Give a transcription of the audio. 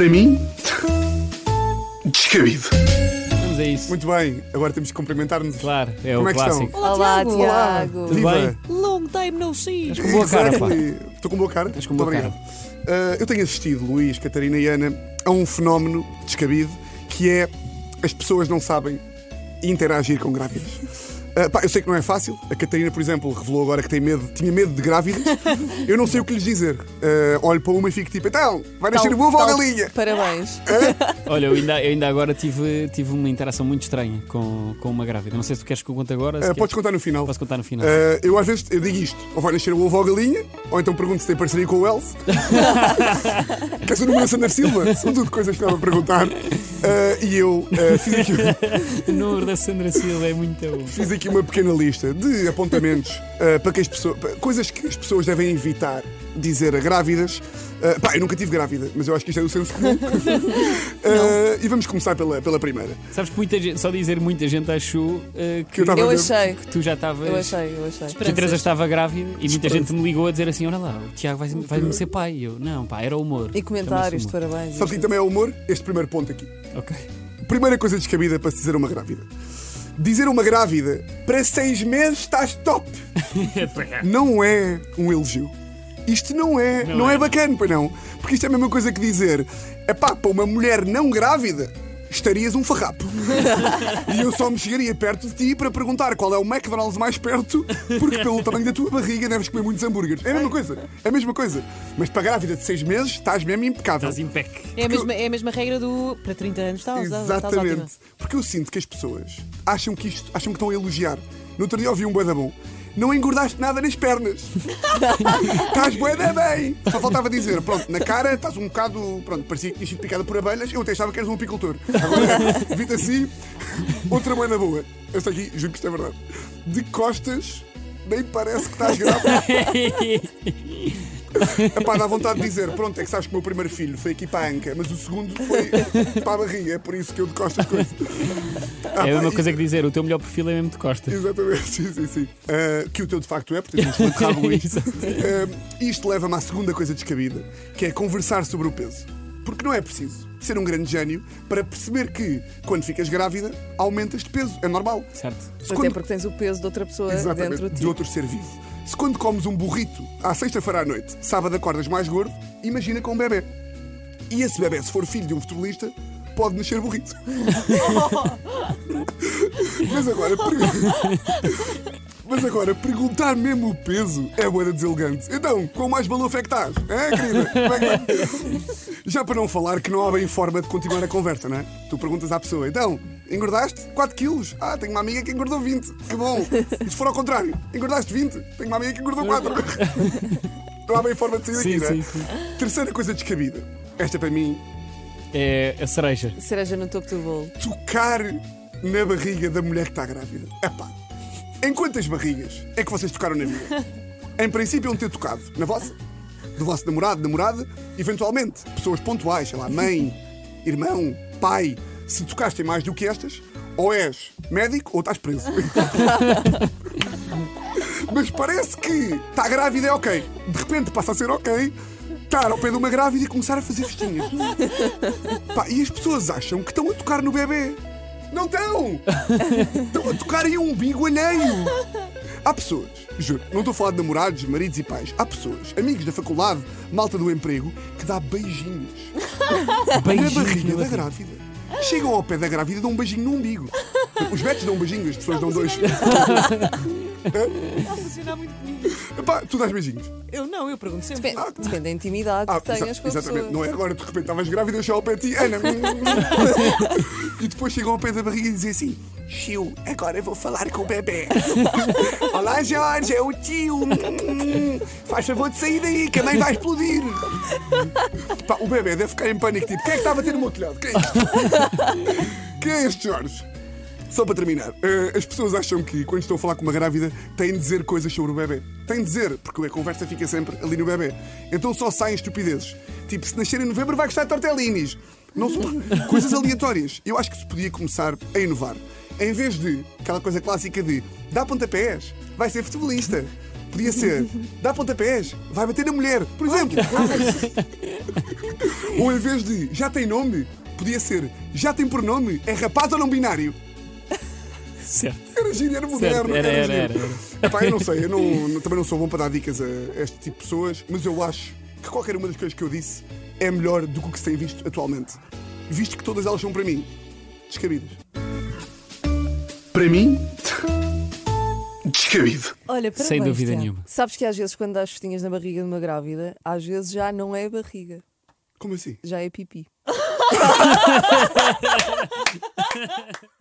para mim, descabido. Vamos a isso. Muito bem, agora temos que cumprimentar-nos. Claro, é Como o é que clássico. Olá, Olá. Tiago. Tudo Viva. bem? Long time no see. Estás com boa cara, pá. Exactly. Estou com boa cara? Estás com Muito boa obrigado. Ah, eu tenho assistido, Luís, Catarina e Ana, a um fenómeno descabido que é as pessoas não sabem interagir com grávidas. Ah, pá, eu sei que não é fácil. A Catarina, por exemplo, revelou agora que tem medo, tinha medo de grávidas. Eu não sei o que lhes dizer. Ah, olho para uma e fico tipo, então, vai nascer Tal- ovo ou galinha? Parabéns. Olha, eu ainda, eu ainda agora tive, tive uma interação muito estranha com, com uma grávida. Não sei se tu queres que eu conte agora. Ah, queres- podes contar no final. Posso contar no final. Ah, eu às vezes eu digo isto, ou vai nascer o ovo ou a galinha, ou então pergunto se tem parceria com o Elf. Queres o número da Sandra Silva? São tudo coisas que estava a perguntar. Ah, e eu ah, fiz, aqui, O número da Sandra Silva é muito bom. fiz aqui uma pequena lista de apontamentos ah, para que as pessoas. coisas que as pessoas devem evitar dizer a grávidas. Ah, pá, eu nunca tive grávida, mas eu acho que isto é do senso comum. Ah, e vamos começar pela, pela primeira. Sabes que muita gente, só dizer muita gente achou eh, que, Que eu estava Eu ver. achei. que tu já estavas. Eu achei, eu achei. Que a Teresa estava grávida e muita gente me ligou a dizer assim: Olha lá, o Tiago vai-me vai ser pai. E eu, não, pá, era humor. E comentários, humor. parabéns. Sabe que também é humor? Este primeiro ponto aqui. Ok. Primeira coisa descabida para se dizer uma grávida. Dizer uma grávida para seis meses estás top. Não é um elogio. Isto não é, não, Não é. é. bacana, pois não. Porque isto é a mesma coisa que dizer, epá, para uma mulher não grávida, estarias um farrapo. e eu só me chegaria perto de ti para perguntar qual é o McDonald's mais perto, porque pelo tamanho da tua barriga deves comer muitos hambúrgueres. É a mesma coisa, é a mesma coisa. Mas para grávida de seis meses estás mesmo impecável. Estás impec. É a, mesma, é a mesma regra do para 30 anos estás ótima. Exatamente. Porque eu sinto que as pessoas acham que isto, acham que estão a elogiar. No outro dia ouvi um bué da bom. Não engordaste nada nas pernas. estás bué da bem. Só faltava dizer, pronto, na cara estás um bocado, pronto, parecia que tinhas sido picada por abelhas. Eu até achava que eras um apicultor. Agora, vite assim, outra bué da boa. Esta aqui, juro que isto é verdade. De costas, nem parece que estás grávida. Epá, dá vontade de dizer, pronto, é que sabes que o meu primeiro filho foi aqui para a anca, mas o segundo foi para a barriga, é por isso que eu de costas coisa. Ah, É a mesma coisa que dizer: O teu melhor perfil é mesmo de costas. Exatamente, sim, sim, sim. Ah, que o teu de facto é, porque tens um rabo. Ah, isto leva-me à segunda coisa descabida, que é conversar sobre o peso. Porque não é preciso ser um grande gênio para perceber que, quando ficas grávida, aumentas de peso. É normal. Certo. Se Até quando- porque tens o peso de outra pessoa Exatamente, dentro de ti. de outro ser vivo. Se quando comes um burrito à sexta-feira à noite, sábado acordas mais gordo, imagina com um bebê. E esse bebê, se for filho de um futebolista, pode nascer burrito. Mas agora, Mas agora, perguntar mesmo o peso é boa deselegante. Então, com mais balofo é que estás? É, querida? Como é que estás? Já para não falar que não há bem forma de continuar a conversa, não é? Tu perguntas à pessoa, então, engordaste 4 quilos? Ah, tenho uma amiga que engordou 20. Que bom. E se for ao contrário, engordaste 20? Tenho uma amiga que engordou 4. Não há bem forma de sair daqui, Sim, não é? sim, sim. Terceira coisa descabida. Esta para mim, É a cereja. Cereja no topo do bolo. tocar na barriga da mulher que está grávida. Epá, em quantas barrigas é que vocês tocaram na vida? Em princípio, iam ter tocado na vossa, do vosso namorado, namorada, eventualmente, pessoas pontuais, sei lá, mãe, irmão, pai. Se tocaste em mais do que estas, ou és médico ou estás preso. Mas parece que está grávida é ok. De repente passa a ser ok estar ao pé de uma grávida e começar a fazer festinhas. Pá, e as pessoas acham que estão a tocar no bebê. Não estão! Estão a tocar em um umbigo alheio. Há pessoas, juro, não estou a falar de namorados, maridos e pais. Há pessoas, amigos da faculdade, malta do emprego, que dá beijinhos na Beijinhos barriga na da barriga. grávida. Chegam ao pé da grávida e dão um beijinho no umbigo. Os betos dão um beijinho, as pessoas dão dois. Está a funcionar muito comigo. Epá, tu dás beijinhos. Eu não, eu pergunto sempre. Depende, depende da intimidade Ah, que tenhas exa- com a exatamente. pessoa. Não é agora, de repente estavas grávida e eu chego ao pé de ti, Ana. e depois chegam ao pé da barriga e dizem assim: Tio, agora eu vou falar com o bebê. Olá, Jorge, é o tio. Faz favor de sair daí, que a mãe vai explodir. Pá, o bebê deve ficar em pânico, tipo: quem é que está a bater no meu telhado? Quem é isto? Quem é este Jorge? Só para terminar, eh, as pessoas acham que quando estão a falar com uma grávida têm de dizer coisas sobre o bebê. Têm de dizer, porque a conversa fica sempre ali no bebê. Então só saem estupidezes. Tipo, se nascer em novembro vai gostar de tortellinis. Não são coisas aleatórias. Eu acho que se podia começar a inovar. Em vez de aquela coisa clássica de dá pontapés, vai ser futebolista. Podia ser, dá pontapés, vai bater na mulher, por exemplo. ou em vez de, já tem nome, podia ser, já tem pronome, é rapaz ou não binário. Certo. Era giro, era moderno. Certo, era, era, era, era. Epá, eu não sei, eu não- não- também não sou bom para dar dicas a este tipo de pessoas, mas eu acho que qualquer uma das coisas que eu disse é melhor do que o que se tem visto atualmente. Visto que todas elas são para mim descabidas. Para mim, descabido. Olha, parabéns, Sem dúvida Tiago. nenhuma. Sabes que às vezes quando dás festinhas na barriga de uma grávida, às vezes já não é barriga, Como assim? já é pipi.